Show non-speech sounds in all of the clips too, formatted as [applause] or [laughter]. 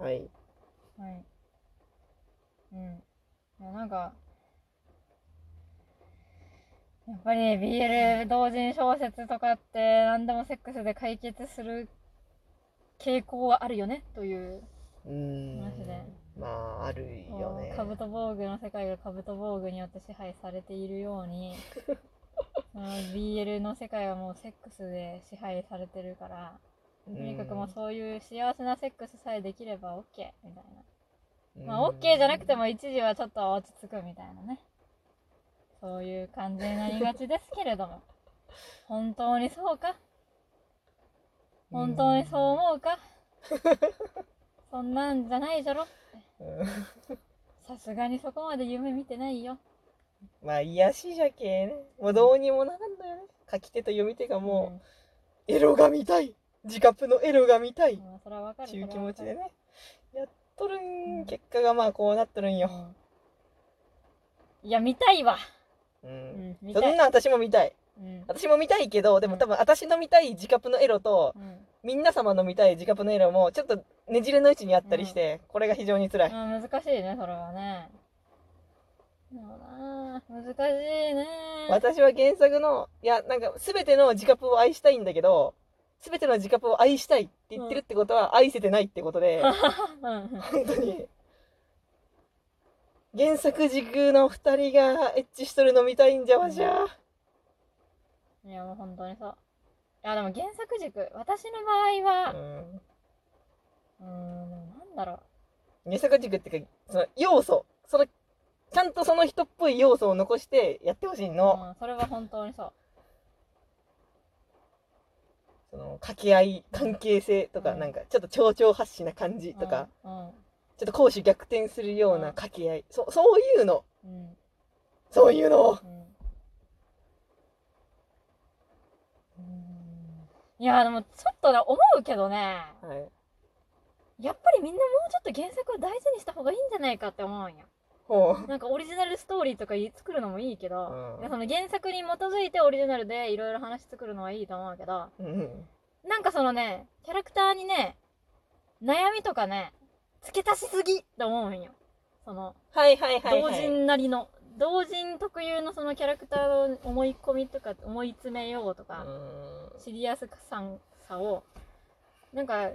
はい。はい。うん。いや、なんか、やっぱり BL 同人小説とかって何でもセックスで解決する傾向はあるよね？という、うーんマジで。まあ、あるよね。カブト防具の世界がカブト防具によって支配されているように、[laughs] その BL の世界はもうセックスで支配されてるから、ととにかくもうそういう幸せなセックスさえできれば OK みたいな。うんまあ OK じゃなくても一時はちょっと落ち着くみたいなね。そういう感じになりがちですけれども。[laughs] 本当にそうか？本当にそう思うか？そんなんじゃないじゃろ？うんさすがにそこまで夢見てないよ。まあ、癒しじゃけね。もうどうにもならんのよね。書き手と読み手がもう、エロが見たい自カップのエロが見たいっていう気持ちでね。ね。やっとるうんん、結果がまあこうなっとるんよ。うんいや、見たいわ。う。うんん、見たい。そんな私も見たい。うん。私も見たいけど、でも多分私の見たい自カップのエロと、うんみんな様の見たい自カップのエロも、ちょっとねじれの位置にあったりして、これが非常に辛い。うん、難しいね、それはね。難しいね。私は原作の、いや、なんか全ての自カップを愛したいんだけど、全ての自カップを愛したいって言ってるってことは、愛せてないってことで、[laughs] うん。本当に。原作軸の二人がエッチしとるの見たいんじゃわじゃ。いや、もう本当にそう。いや、でも原作軸、私の場合は、うんうーん、なんだろ原作軸っていうか、その要素、その、ちゃんとその人っぽい要素を残してやってほしいうの。うん、それは本当にそう。その、掛け合い、関係性とか、うんなんか、ちょっと蝶々発しな感じとか、うん。うん。ちょっと攻守逆転するよううんな掛け合い。そ、そういうの。うん。そういうのを。うんいや、でもちょっとね、思うけどね、はい。やっぱりみんなもうちょっと原作を大事にした方がいいんじゃないかって思うんや。なんかオリジナルストーリーとか作るのもいいけど、うんその原作に基づいてオリジナルでいろいろ話作るのはいいと思うけど、うん。なんかそのね、キャラクターにね、悩みとかね、付け足しすぎって思うんよ。その、はいはいはい、はい。同人なりの、同人特有のそのキャラクターの思い込みとか、思い詰めようとか、うシリアスさを、なんか、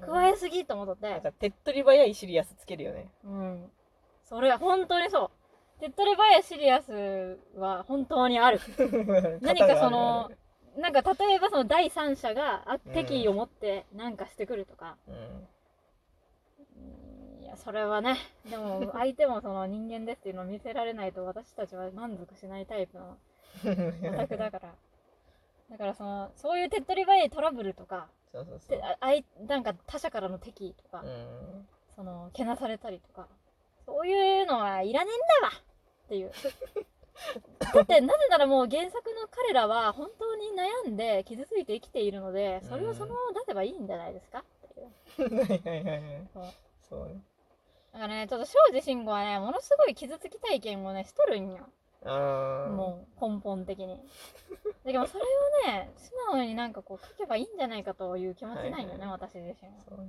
か。加えすぎと思って、なんか手っ取り早いシリアスつけるよね。うん。それは本当にそう。手っ取り早いシリアスは本当にある。[laughs] 何かその、なんか例えばその第三者が敵意を持ってなんかしてくるとか、うん。うんいや、それはね、でも相手もその人間ですっていうのを見せられないと私たちは満足しないタイプのオタクだから。だからその、そういう手っ取り早いトラブルとか、そうそうそうて。ああいなんか他者からの敵意とか、うん。その、けなされたりとか、そういうのはいらねえんだわっていう。[laughs] だって、なぜならもう原作の彼らは本当に悩んで傷ついて生きているので、それをそのまま出せばいいんじゃないですか？っていう。はいはいはいはい。そうそうね。だからね、ちょっと庄司慎吾はね、ものすごい傷つき体験をね、しとるんよ。もう、根本的に。だけど、それをね、素直になんかこう書けばいいんじゃないかという気持ちないよね、はいは私自身は。そう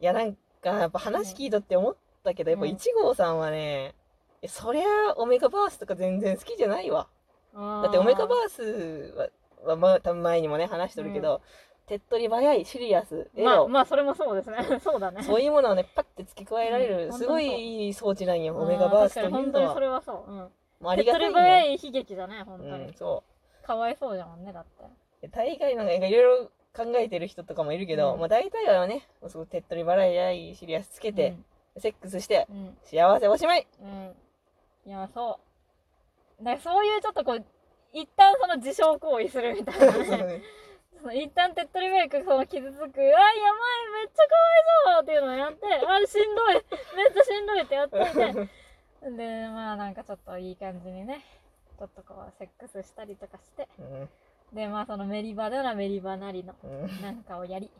いや、なんか、やっぱ話聞いとって思ったけど、やっぱうん1号さんはね、いやそりゃ、オメガバースとか全然好きじゃないわ。だだって、オメガバースは、はまあ、多分前にもね、話しとるけど、手っ取り早い、シリアス、エロ、まあ、まあ、それもそうですね。[laughs] そうだね。そういうものをね、パッて付け加えられる、うんすごいいい装置なんよ、うんオメガバースというのは本当にそ。れはそう。うん。もうありがたい手っ取り早よ。い悲劇だね、本当に。うん、そかわいそうじゃもんね、だって。う。大概なんかいろいろ考えてる人とかもいるけど、うんまあ大体はね、すごい手っ取り早いシリアスつけて、セックスして、うん。うん。幸せおしまいうん。いや、そう。だそういうちょっとこう、一旦その自傷行為するみたいなね。その一旦手っ取り早くその傷つく、あ、やばい、めっちゃかわいそうっていうのをやって、あ、しんどい、めっちゃしんどいってやってて、で、まあなんかちょっといい感じにね、ちょっとこう、セックスしたりとかして、うんで、まあそのメリバならメリバなりの、うんなんかをやり。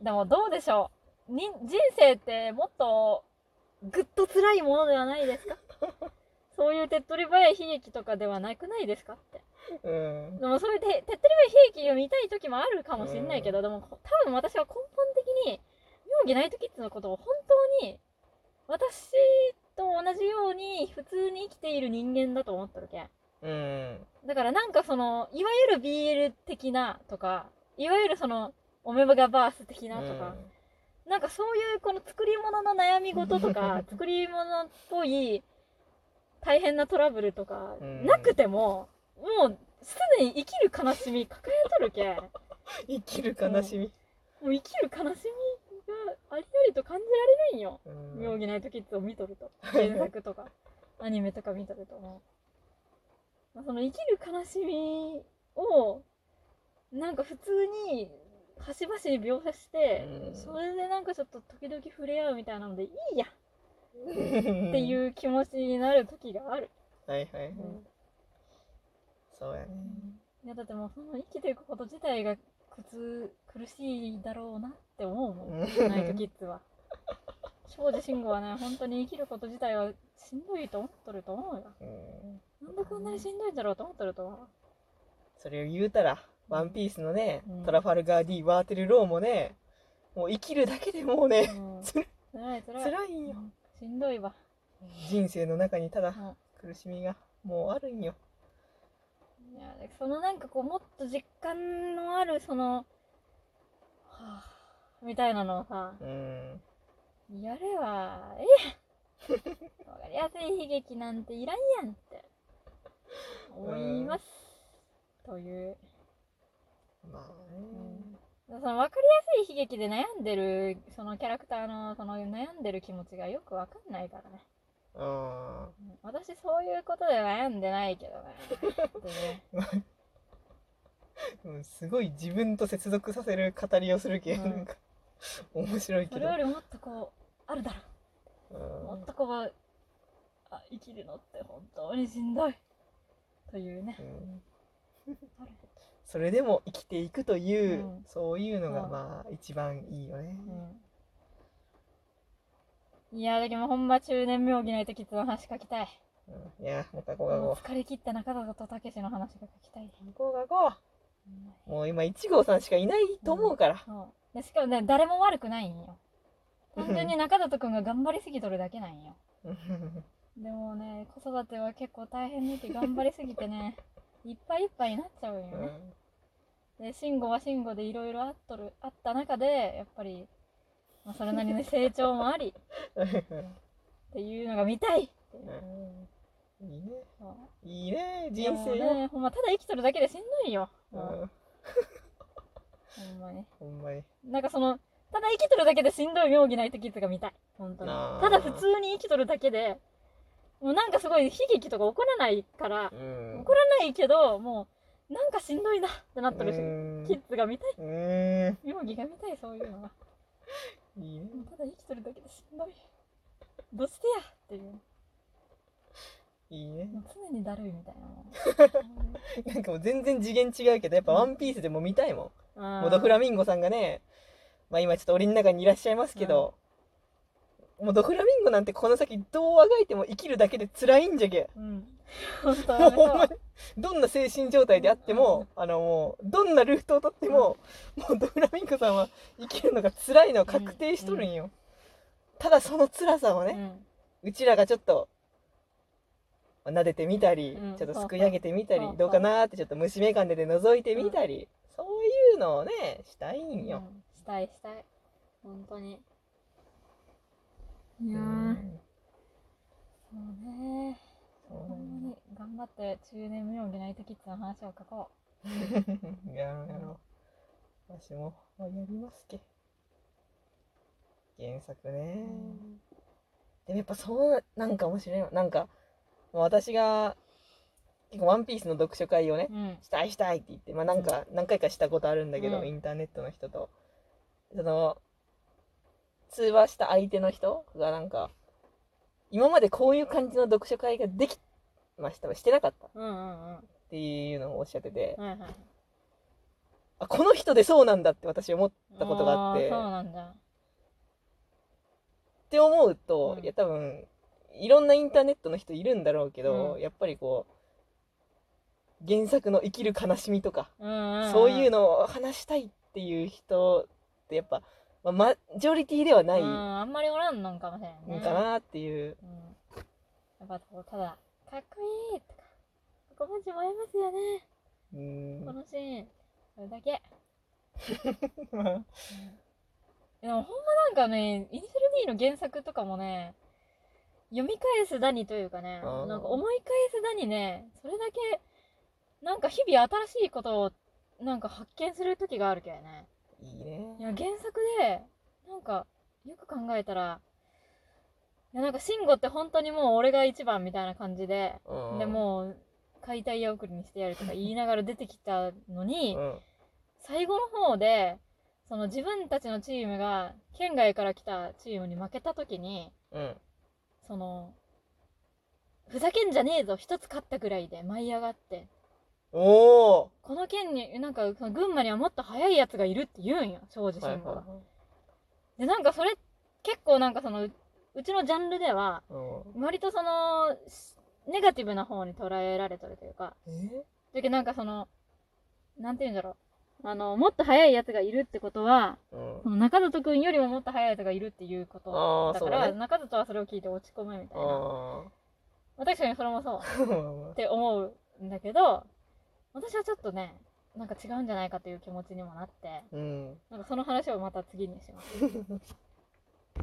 でもどうでしょう？に人生ってもっとぐっと辛いものではないですか？[laughs] そういう手っ取り早い悲劇とかではなくないですかって。うん。でもそういう手手っ取り早い悲劇を見たい時もあるかもしれないけど、でも多分私は根本的に妙義ナイトキッズのことを本当に私と同じように普通に生きている人間だと思ってるけ。んうん。だからなんかそのいわゆる BL 的なとかいわゆるそのオメガバース的なとか、なんかそういうこの作り物の悩み事とか [laughs] 作り物っぽい大変なトラブルとかうん。なくても、もうすでに生きる悲しみ抱えとるけ [laughs] 生きる悲しみ、う生きる悲しみがありありと感じられるんよ。うん。妙義ナイトキッズを見とると。原作とか [laughs] アニメとか見とるともう、まあその生きる悲しみをなんか普通に端々に描写して、うん。それでなんかちょっと時々触れ合うみたいなのでいいや。っ [laughs] っていう気持ちになる時がある、はいはいはい、うんそうやね。いやだってもうその生きていくこと自体が苦痛苦しいだろうなって思うもん。ナイトキッズは。庄司慎吾はね本当に生きること自体はしんどいと思っとると思うよ。うん。なんでこんなにしんどいんだろうと思っとると思う。それを言うたらワンピースのね、うん。トラファルガー D ワーテルローもねもう生きるだけでもうね、うん。[laughs] つら辛い辛い。辛いんよ。うん。しんどいわ。人生の中にただうん。苦しみがもうあるんよ。いやそのなんかこうもっと実感のあるそのはあみたいなのをさうん。やればええやん。[laughs] わかりやすい悲劇なんていらんやんって思います、という、まあね、その分かりやすい悲劇で悩んでるそのキャラクターのその悩んでる気持ちがよくわかんないからね。うんうん。私そういうことで悩んでないけどね。[laughs] すごい自分と接続させる語りをするけ、うん。なんか面白いけど。それよりもっとこうあるだろ。うん。もっとこうあ生きるのって本当にしんどい。というね。うん。あるそれでも生きていくという、うん。そういうのがう。んまあ一番いいよね、うん。いやだけどほんま中年妙義ないとの話書きたい。うん。いやもう書こう書う。疲れ切った中里とたけしの話が書きたい、う書こう書こう。もう今1号さんしかいないと思うから、そうでしかもね誰も悪くないんよ。単純に中里くんが頑張りすぎとるだけなんよ。でもね子育ては結構大変でて頑張りすぎてね [laughs] いっぱいいっぱいになっちゃうんよね、で慎吾は慎吾でいろいろあっとるあった中でやっぱり、まあ、それなりの成長もあり [laughs] っていうのが見たいっていう。いいね。いいね人生よ、ねほんまただ生きとるだけでしんどいよ、うん。ほんまに。ほんまに。なんかそのただ生きとるだけでしんどい妙義ない時が見たい。本当に。ただ普通に生きとるだけでもうなんかすごい悲劇とか起こらないから、うん。起こらないけどもうなんかしんどいなってなっとるし、うん。キッズが見たい。うん。妙義が見たいそういうのがいいね。もうただ生きとるだけでしんどい。どうしてやっていう。いいね。もう常にだるいみたいなもん。[laughs] なんかもう全然次元違うけどやっぱワンピースでも見たいもん、あー。モドフラミンゴさんがねまあ今ちょっと檻の中にいらっしゃいますけど、もうドフラミンゴなんてこの先どうあがいても生きるだけで辛いんじゃけうん。もうはほんまにどんな精神状態であっても、あのもうどんなルートをとっても、もうドフラミンゴさんは生きるのが辛いのは確定しとるんよ、ただその辛さをね、うん。うちらがちょっと撫でてみたり、うん。ちょっとすくい上げてみたり、どうかなーってちょっと虫眼鏡で覗いてみたり、そういうのをねしたいんよ。うん。したいしたい。本当にいやー、うんそうねんまに頑張って中年妙義ナイトキッズの話を書こ [laughs] やろうやろう。私もやりますけ。原作ねう、でもやっぱそうなんか面白いよ。なんかもう私が結構ワンピースの読書会をね、うん。したいしたいって言って、まあなんか何回かしたことあるんだけど、うん。インターネットの人と。その、通話した相手の人がなんか、今までこういう感じの読書会ができましたしてなかったっていうのをおっしゃってて、あ、この人でそうなんだって私思ったことがあって、って思うと、うん。いや多分、いろんなインターネットの人いるんだろうけど、うん。やっぱりこう、原作の生きる悲しみとか、そういうのを話したいっていう人ってやっぱまあ、マジョリティではないうん、のあんまりおらんのんかもしれんね。かなっていう。うん。やっぱこう、ただ、かっこいいとか、ここ文字もえますよね。うんこのシーン。それだけ。[laughs] まあでもほんまなんかね、イニシャル D の原作とかもね、読み返すだにというかね、あーなんか思い返すだにね、それだけ、なんか日々新しいことを、なんか発見する時があるけどね。いいね。い。や、原作で、なんか、よく考えたら、いや、なんか、慎吾って本当にもう俺が一番みたいな感じで、うんで、もう、解体屋送りにしてやるとか言いながら出てきたのに、うん。最後の方で、その自分たちのチームが県外から来たチームに負けた時に、うん。その、ふざけんじゃねえぞ、一つ勝ったぐらいで舞い上がって、おおこの県に、なんか、その群馬にはもっと速いやつがいるって言うんよ、庄司は。い慎吾が。はで、なんかそれ、結構なんかその、ううちのジャンルでは、割とその、しネガティブな方に捉えられてるというか、だけどなんかその、なんて言うんだろう。あの、もっと速いやつがいるってことは、うん。中里くんよりももっと速いやつがいるっていうこと。だから、ね。中里はそれを聞いて落ち込むみたいな。確かにそれもそう。[laughs] あ。って思うんだけど、私はちょっとね、なんか違うんじゃないかという気持ちにもなって、うんなんかその話をまた次にします。[laughs]